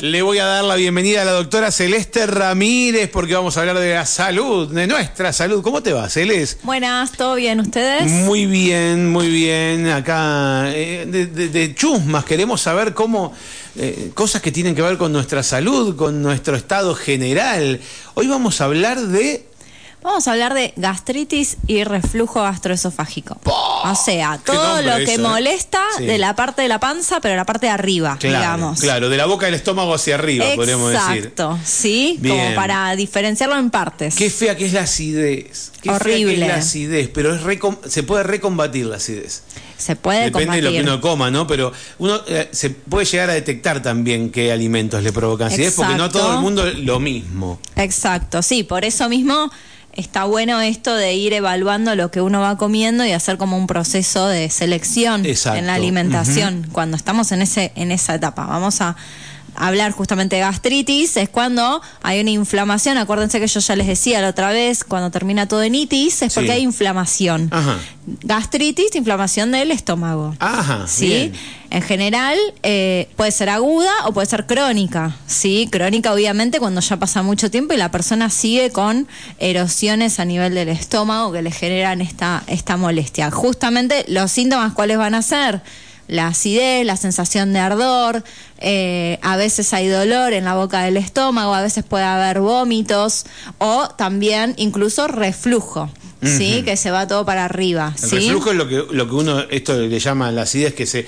Le voy a dar la bienvenida a la doctora Celeste Ramírez porque vamos a hablar de la salud, de nuestra salud. ¿Cómo te va, Celeste? Buenas, ¿todo bien? ¿Ustedes? Muy bien, muy bien. Acá eh, de, de- de chusmas queremos saber cómo eh, cosas que tienen que ver con nuestra salud, con nuestro estado general. Hoy vamos a hablar de Vamos a hablar de gastritis y reflujo gastroesofágico. O sea, todo lo que eso, ¿eh? molesta Sí. de la parte de la panza, pero la parte de arriba, claro, digamos. claro, de la boca del estómago hacia arriba, podríamos decir. Exacto, sí, Bien. como para diferenciarlo en partes. Qué fea que es la acidez. Qué fea que Horrible. es la acidez, pero es recom- se puede recombatir la acidez. Se puede Depende combatir. de lo que uno coma, ¿no? Pero uno eh, se puede llegar a detectar también qué alimentos le provocan acidez, porque no a todo el mundo lo mismo. Exacto, sí, por eso mismo está bueno esto de ir evaluando lo que uno va comiendo y hacer como un proceso de selección Exacto. en la alimentación cuando estamos en ese en esa etapa. Vamos a hablar justamente de gastritis, es cuando hay una inflamación, acuérdense que yo ya les decía la otra vez, cuando termina todo en itis es porque Sí. hay inflamación. Ajá. Gastritis, inflamación del estómago. Ajá, ¿sí? bien. En general eh, puede ser aguda o puede ser crónica, ¿sí? Crónica obviamente cuando ya pasa mucho tiempo y la persona sigue con erosiones a nivel del estómago que le generan esta, esta molestia. Justamente los síntomas cuáles van a ser la acidez, la sensación de ardor, eh, a veces hay dolor en la boca del estómago, a veces puede haber vómitos o también incluso reflujo, ¿sí? Que se va todo para arriba, El ¿sí? reflujo es lo que, lo que uno, esto le llama la acidez, que se,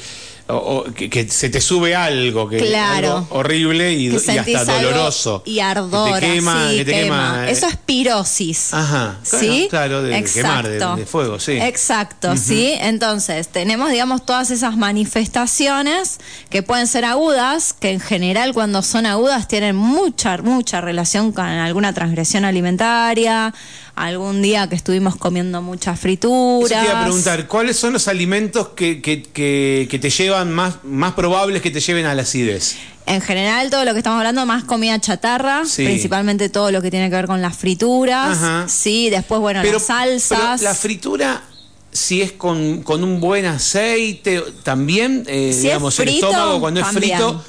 o- o que, que se te sube algo, que Claro. algo horrible y, que y hasta doloroso. y ardor, Que te quema, que te quema. quema. Eso es pirosis. Ajá, claro, ¿Sí? claro, de quemar, de- de fuego, sí. Exacto, sí. Entonces, tenemos, digamos, todas esas manifestaciones que pueden ser agudas, que en general cuando son agudas tienen mucha, mucha relación con alguna transgresión alimentaria, algún día que estuvimos comiendo muchas Eso frituras. te iba a preguntar, ¿cuáles son los alimentos que, que, que, que te llevan más, más probables que te lleven a la acidez? En general, todo lo que estamos hablando, más comida chatarra, Sí. principalmente todo lo que tiene que ver con las frituras, Ajá. sí, después, bueno, las salsas. pero la fritura, si es con, con un buen aceite, también, eh, Si digamos, el estómago cuando es también. frito,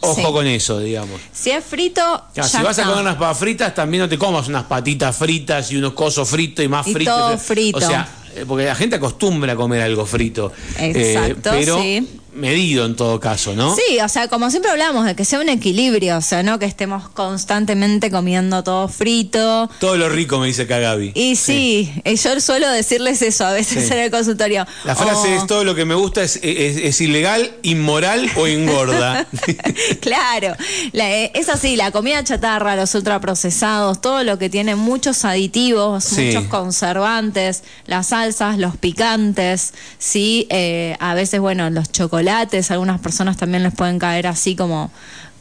ojo Sí. con eso, digamos. si es frito, ya si vas a comer unas papas fritas, también no te comas unas patitas fritas y unos cosos fritos y más Y fritos. todo frito. O sea, eh, porque la gente acostumbra a comer algo frito. Eh, Exacto, pero sí. Medido en todo caso, ¿no? Sí, o sea, como siempre hablamos, de que sea un equilibrio, o sea, no que estemos constantemente comiendo todo frito. Todo lo rico, me dice acá Gaby. Y sí, eh, yo suelo decirles eso a veces Sí. en el consultorio. La frase O- es todo lo que me gusta es, es- es ilegal, inmoral o engorda. claro, la- eh, es así, la comida chatarra, los ultraprocesados, todo lo que tiene muchos aditivos, Sí. muchos conservantes, las salsas, los picantes, sí, Eh, a veces, bueno, los chocolates, algunas personas también les pueden caer así como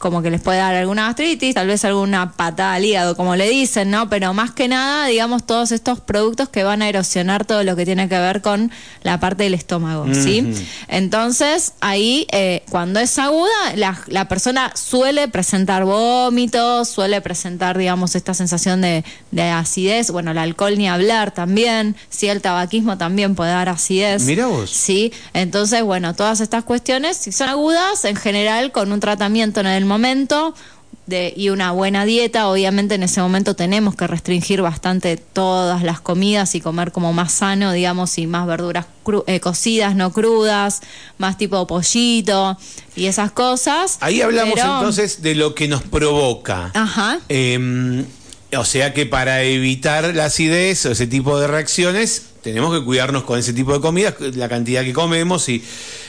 como que les puede dar alguna gastritis, tal vez alguna patada al hígado, como le dicen, ¿no? Pero más que nada, digamos, todos estos productos que van a erosionar todo lo que tiene que ver con la parte del estómago, ¿sí? Entonces, ahí, eh, cuando es aguda, la, la persona suele presentar vómitos, suele presentar, digamos, esta sensación de, de acidez. Bueno, el alcohol ni hablar también, sí, el tabaquismo también puede dar acidez. Mirá vos. Sí, entonces, bueno, todas estas cuestiones, si son agudas, en general, con un tratamiento en el momento de, y una buena dieta, obviamente en ese momento tenemos que restringir bastante todas las comidas y comer como más sano, digamos, y más verduras cru- eh, cocidas, no crudas, más tipo pollito y esas cosas. Ahí hablamos Pero- entonces de lo que nos provoca. Ajá. Eh, o sea que para evitar la acidez o ese tipo de reacciones, tenemos que cuidarnos con ese tipo de comidas, la cantidad que comemos y,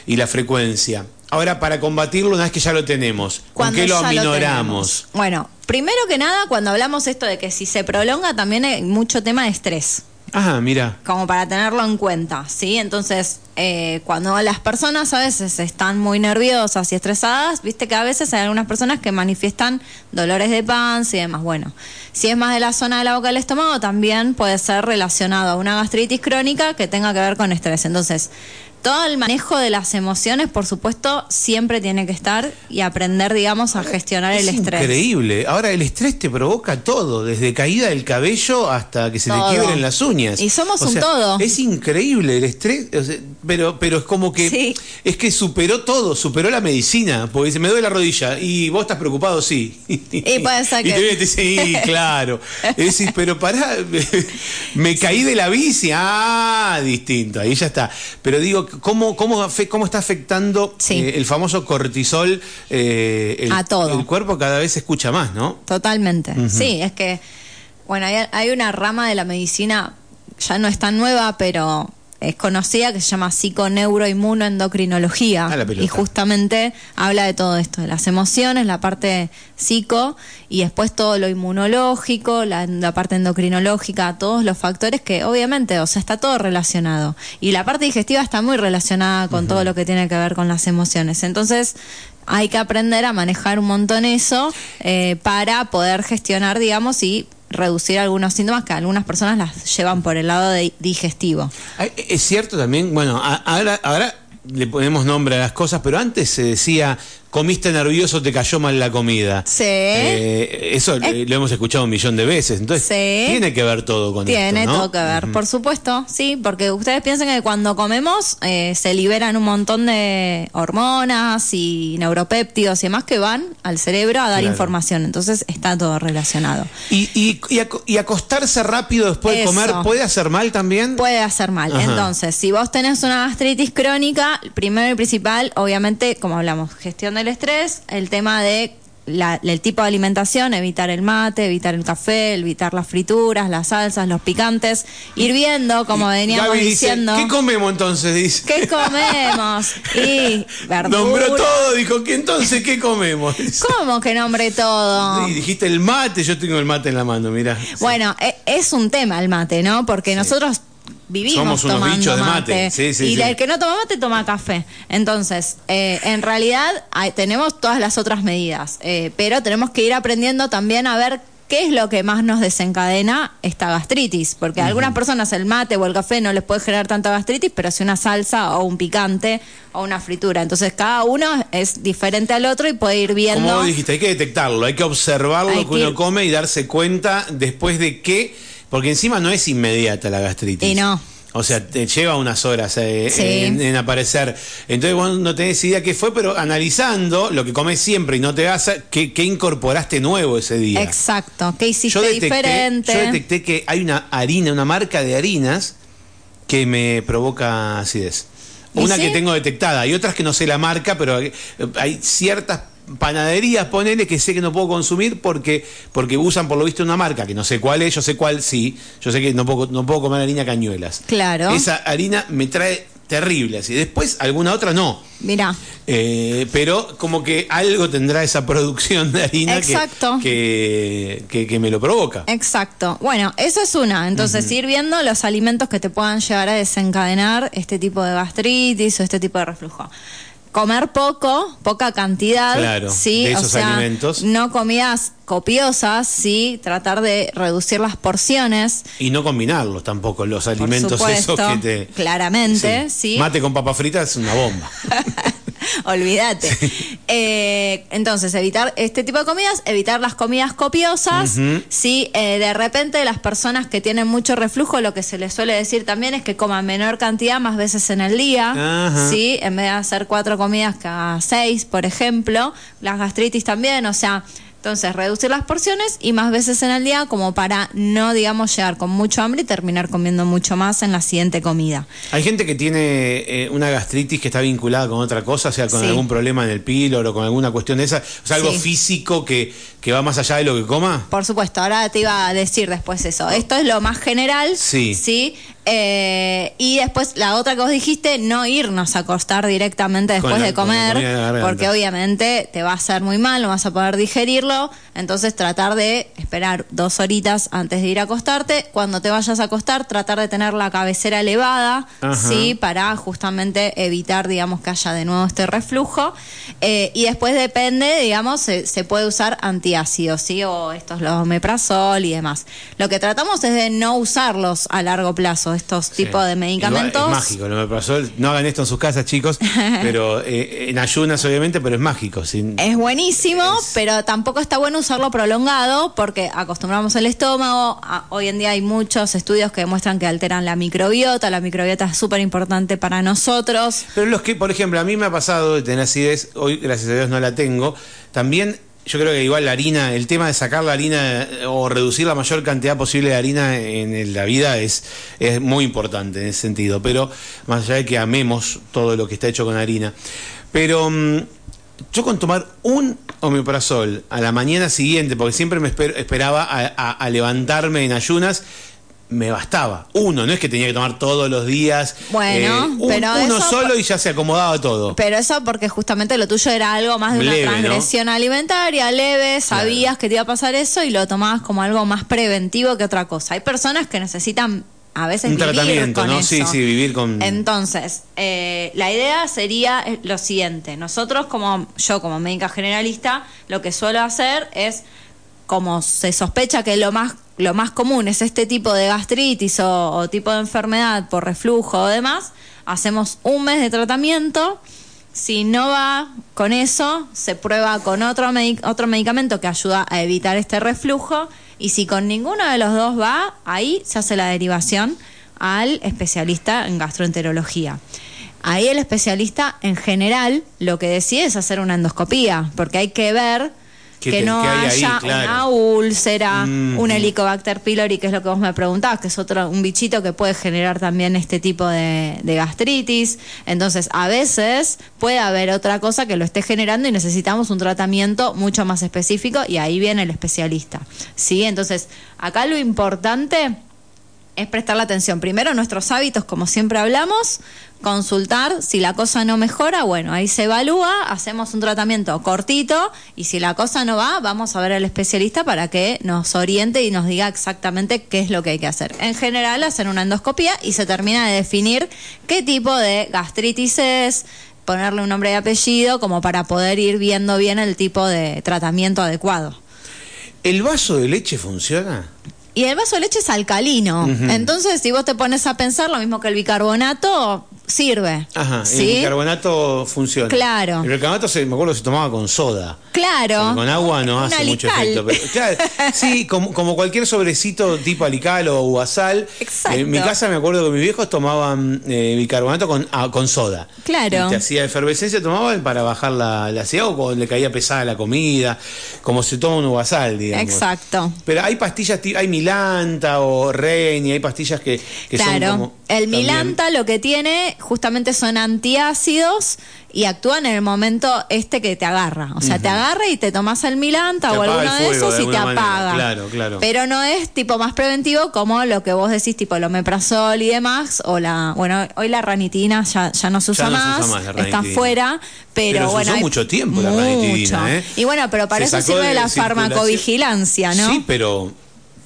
y la frecuencia. Ahora, para combatirlo, una vez que ya lo tenemos, ¿con qué lo aminoramos? bueno, primero que nada, cuando hablamos esto de que si se prolonga, también hay mucho tema de estrés. Ajá, mira. como para tenerlo en cuenta, ¿sí? Entonces, eh, cuando las personas a veces están muy nerviosas y estresadas, viste que a veces hay algunas personas que manifiestan dolores de panza y demás. Bueno, si es más de la zona de la boca del estómago, también puede ser relacionado a una gastritis crónica que tenga que ver con estrés. Entonces, todo el manejo de las emociones, por supuesto, siempre tiene que estar y aprender, digamos, a gestionar es el estrés. Increíble. Ahora, el estrés te provoca todo, desde caída del cabello hasta que se Todo. te quiebren las uñas. Y somos O un sea, todo. Es increíble el estrés, o sea, pero, pero es como que Sí. es que superó todo, superó la medicina, porque dice, me duele la rodilla y vos estás preocupado, sí. Y puede ser que- y te dice, sí, claro. Es decir, pero pará, me caí de la bici, ah, distinto, ahí ya está. Pero digo, ¿cómo, cómo, cómo está afectando Sí. eh, el famoso cortisol? eh, el, A todo. El cuerpo cada vez se escucha más, ¿no? Totalmente. Sí, es que, bueno, hay, hay una rama de la medicina, ya no es tan nueva, pero es conocida, que se llama psiconeuroinmunoendocrinología. Ah, y justamente habla de todo esto, de las emociones, la parte psico, y después todo lo inmunológico, la, la parte endocrinológica, todos los factores que obviamente, o sea, está todo relacionado. Y la parte digestiva está muy relacionada con todo lo que tiene que ver con las emociones. Entonces, hay que aprender a manejar un montón eso eh, para poder gestionar, digamos, y reducir algunos síntomas que algunas personas las llevan por el lado de- digestivo. Ay, Es cierto también, bueno, ahora le ponemos nombre a las cosas, pero antes se decía, comiste nervioso, te cayó mal la comida. Sí. Eh, eso eh, lo hemos escuchado un millón de veces, entonces Sí. tiene que ver todo con Tiene esto, ¿no? todo que ver, por supuesto, sí, porque ustedes piensan que cuando comemos eh, se liberan un montón de hormonas y neuropéptidos y demás que van al cerebro a dar Claro. información, entonces está todo relacionado. Y, y, y aco- y acostarse rápido después de comer, ¿puede hacer mal también? Puede hacer mal. Ajá. Entonces, si vos tenés una gastritis crónica, primero y principal, obviamente, como hablamos, gestión del estrés, el tema de la- el tipo de alimentación, evitar el mate, evitar el café, evitar las frituras, las salsas, los picantes, ir viendo, como veníamos Gaby dice, diciendo, ¿qué comemos entonces? Dice. ¿qué comemos? Y. Nombró todo, dijo, ¿qué entonces qué comemos? ¿Cómo que nombre todo? Y dijiste el mate, yo tengo el mate en la mano, mira. Bueno, e- es un tema el mate, ¿no? Porque nosotros vivimos Somos unos tomando bichos de mate. Sí, sí, y sí. el que no toma mate toma café. Entonces, eh, en realidad hay- tenemos todas las otras medidas, eh, pero tenemos que ir aprendiendo también a ver qué es lo que más nos desencadena esta gastritis, porque a algunas personas el mate o el café no les puede generar tanta gastritis, pero si una salsa o un picante o una fritura. Entonces, cada uno es diferente al otro y puede ir viendo. Como dijiste, hay que detectarlo, hay que observar Hay lo que uno come y darse cuenta después de qué, porque encima no es inmediata la gastritis. Y no. O sea, te lleva unas horas eh, Sí. en, en aparecer. Entonces vos no tenés idea qué fue, pero analizando lo que comes siempre y no te vas a, ¿qué, qué incorporaste nuevo ese día? Exacto, ¿qué hiciste yo detecté, diferente? yo detecté que hay una harina, una marca de harinas que me provoca acidez. ¿Y Una sí? que tengo detectada y otras que no sé la marca, pero hay ciertas panaderías, ponele, que sé que no puedo consumir porque, porque usan por lo visto una marca que no sé cuál es, yo sé cuál sí, yo sé que no puedo, no puedo comer harina cañuelas. Claro. Esa harina me trae terrible así. Después alguna otra no. Mira, Eh, pero como que algo tendrá esa producción de harina que- Exacto. Que, que, que me lo provoca. exacto. Bueno, eso es una. Entonces, ir viendo los alimentos que te puedan llegar a desencadenar este tipo de gastritis o este tipo de reflujo. Comer poco, poca cantidad, Claro, sí, de o esos sea, alimentos. no comidas copiosas, sí, tratar de reducir las porciones. Y no combinarlos tampoco, los alimentos supuesto, esos que te. claramente, sí. Mate con papa frita es una bomba. Olvídate. Eh, entonces, evitar este tipo de comidas, evitar las comidas copiosas. Eh, de repente las personas que tienen mucho reflujo, lo que se les suele decir también es que coman menor cantidad más veces en el día. Sí, en vez de hacer cuatro comidas cada seis, por ejemplo. Las gastritis también, o sea. Entonces, reducir las porciones y más veces en el día como para no, digamos, llegar con mucho hambre y terminar comiendo mucho más en la siguiente comida. Hay gente que tiene eh, una gastritis que está vinculada con otra cosa, o sea, con Sí. algún problema en el píloro, con alguna cuestión de esa, o sea, algo Sí. físico que, que va más allá de lo que coma. Por supuesto, ahora te iba a decir después eso. Esto es lo más general. Sí. Sí. Eh, y después la otra que vos dijiste, no irnos a acostar directamente después la- de comer, porque obviamente te va a hacer muy mal, no vas a poder digerirlo. Entonces tratar de esperar dos horitas antes de ir a acostarte. Cuando te vayas a acostar, tratar de tener la cabecera elevada, Ajá. sí, para justamente evitar, digamos, que haya de nuevo este reflujo. Eh, y después depende, digamos, se, se puede usar antiácidos, ¿sí? O estos, los omeprazol y demás. Lo que tratamos es de no usarlos a largo plazo, estos tipos de medicamentos. es mágico, lo pasó, no hagan esto en sus casas, chicos, pero eh, en ayunas obviamente, pero es mágico. es buenísimo, pero tampoco está bueno usarlo prolongado porque acostumbramos el estómago. hoy en día hay muchos estudios que demuestran que alteran la microbiota, la microbiota es súper importante para nosotros. Pero los que, por ejemplo, a mí me ha pasado de tener acidez, hoy gracias a Dios no la tengo, también yo creo que igual la harina, el tema de sacar la harina eh, o reducir la mayor cantidad posible de harina en la vida es, es muy importante en ese sentido. Pero más allá de que amemos todo lo que está hecho con harina. Pero mm, yo con tomar un omeprazol a la mañana siguiente, porque siempre me esperaba a levantarme en ayunas, me bastaba. Uno, no es que tenía que tomar todos los días. Bueno, eh, pero uno solo y ya se acomodaba todo. Pero eso porque justamente lo tuyo era algo más de una transgresión alimentaria, leve, sabías que te iba a pasar eso y lo tomabas como algo más preventivo que otra cosa. Hay personas que necesitan a veces un tratamiento, ¿no? Sí, sí, vivir con. Entonces, eh, la idea sería lo siguiente: nosotros, como yo, como médica generalista, lo que suelo hacer es como se sospecha que lo más lo más común es este tipo de gastritis o, tipo de enfermedad por reflujo o demás, hacemos un mes de tratamiento. Si no va con eso, se prueba con otro, otro medicamento que ayuda a evitar este reflujo. Y si con ninguno de los dos va, ahí se hace la derivación al especialista en gastroenterología. Ahí el especialista en general lo que decide es hacer una endoscopía, porque hay que ver que no haya una úlcera, un Helicobacter pylori, que es lo que vos me preguntabas, que es otro un bichito que puede generar también este tipo de, gastritis. Entonces, a veces puede haber otra cosa que lo esté generando y necesitamos un tratamiento mucho más específico y ahí viene el especialista. ¿Sí? Entonces, acá lo importante es prestarle atención. Primero, nuestros hábitos, como siempre hablamos, consultar, si la cosa no mejora, bueno, ahí se evalúa, hacemos un tratamiento cortito y si la cosa no va, vamos a ver al especialista para que nos oriente y nos diga exactamente qué es lo que hay que hacer. En general, hacer una endoscopia y se termina de definir qué tipo de gastritis es, ponerle un nombre y apellido como para poder ir viendo bien el tipo de tratamiento adecuado. ¿El vaso de leche funciona? Y el vaso de leche es alcalino. Entonces, si vos te pones a pensar lo mismo que el bicarbonato, sirve. Ajá, el bicarbonato funciona. Claro. El bicarbonato, se, me acuerdo, se tomaba con soda. Claro. con agua no hace mucho efecto. sí, como, cualquier sobrecito tipo alical o guasal. Exacto. En mi casa me acuerdo que mis viejos tomaban eh, bicarbonato con, ah, con soda. Claro. te hacía efervescencia, tomaban para bajar la, la ansiedad o cuando le caía pesada la comida, como se toma un guasal, digamos. Exacto. Pero hay pastillas, hay Milanta o Reni, hay pastillas que, que son como... El Milanta lo que tiene justamente son antiácidos y actúan en el momento este que te agarra. O sea, te agarra y te tomas el Milanta o alguno de esos y te apaga. Claro, claro. Pero no es tipo más preventivo como lo que vos decís, tipo el omeprazol y demás, o la, bueno, hoy la ranitina ya, ya no se usa, más, está fuera, pero, bueno. Usó mucho tiempo la ranitina, ¿eh? Y bueno, pero para eso sirve la farmacovigilancia, ¿no? Sí, pero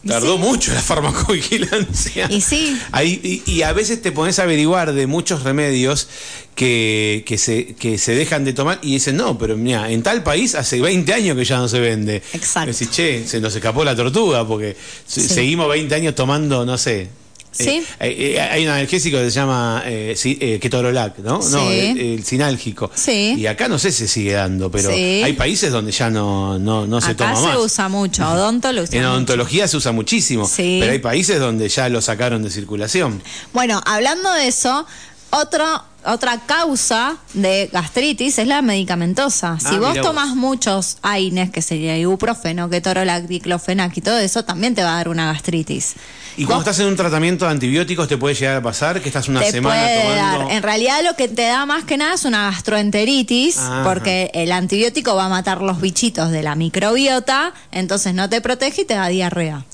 Tardó mucho la farmacovigilancia. Y sí. Ahí, y, a veces te pones a averiguar de muchos remedios que, que, se, que se dejan de tomar y dicen, no, pero mira, en tal país hace 20 años que ya no se vende. Exacto. Decís, che, se nos escapó la tortuga porque seguimos 20 años tomando, no sé, ¿Sí? Eh, eh, hay un analgésico que se llama eh, Ketorolac, ¿no? No, el, sinálgico. Sí. Y acá no sé si se sigue dando, pero hay países donde ya no, no, no se toma más. se usa mucho, odonto lo usa En odontología se usa muchísimo, pero hay países donde ya lo sacaron de circulación. Bueno, hablando de eso, otro otra causa de gastritis es la medicamentosa. Si ah, vos tomas muchos AINES, que sería ibuprofeno, ketorolac, diclofenac y todo eso, también te va a dar una gastritis. ¿Y cuando estás en un tratamiento de antibióticos te puede llegar a pasar que estás una semana tomando? En realidad lo que te da más que nada es una gastroenteritis, porque el antibiótico va a matar los bichitos de la microbiota, entonces no te protege y te da diarrea.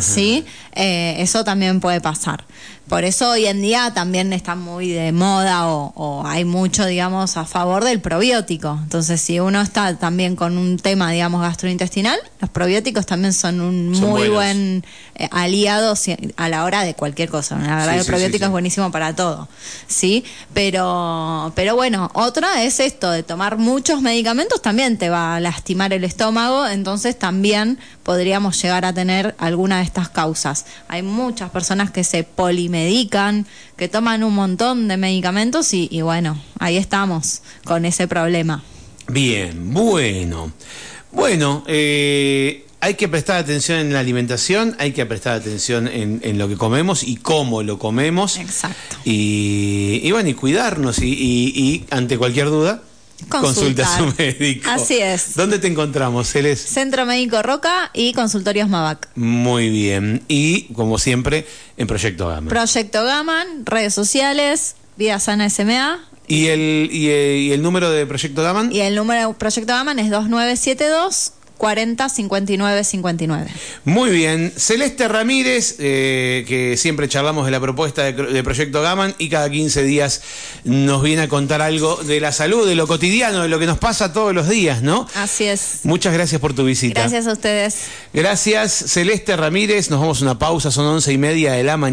¿Sí? Eh, eso también puede pasar. Por eso hoy en día también está muy de moda moda o, o hay mucho, digamos, a favor del probiótico. Entonces, si uno está también con un tema, digamos, gastrointestinal, los probióticos también son un Son muy buenos. buen eh, aliado a la hora de cualquier cosa. La verdad, Sí, el probiótico sí, sí. es buenísimo para todo, ¿sí? Pero, pero bueno, otra es esto, de tomar muchos medicamentos también te va a lastimar el estómago, entonces también podríamos llegar a tener alguna de estas causas. Hay muchas personas que se polimedican, que toman un montón de medicamentos y, y bueno, ahí estamos con ese problema. Bien, bueno. Bueno, eh, hay que prestar atención en la alimentación, hay que prestar atención en, en lo que comemos y cómo lo comemos. Exacto. Y, y bueno, y cuidarnos y, y- y ante cualquier duda, consulta a su médico. Así es. ¿Dónde te encontramos, Celeste? Centro Médico Roca y Consultorios Mavac. Muy bien. Y como siempre, en Proyecto Gama. Proyecto Gaman, redes sociales, Vida Sana SMA. ¿Y el, y, eh, y el número de Proyecto Gaman? Y el número de Proyecto Gaman es 2972 40 59 59. Muy bien. Celeste Ramírez, eh, que siempre charlamos de la propuesta de, de Proyecto Gaman y cada 15 días nos viene a contar algo de la salud, de lo cotidiano, de lo que nos pasa todos los días, ¿no? Así es. Muchas gracias por tu visita. Gracias a ustedes. Gracias, Celeste Ramírez. Nos vamos a una pausa, son once y media de la mañana.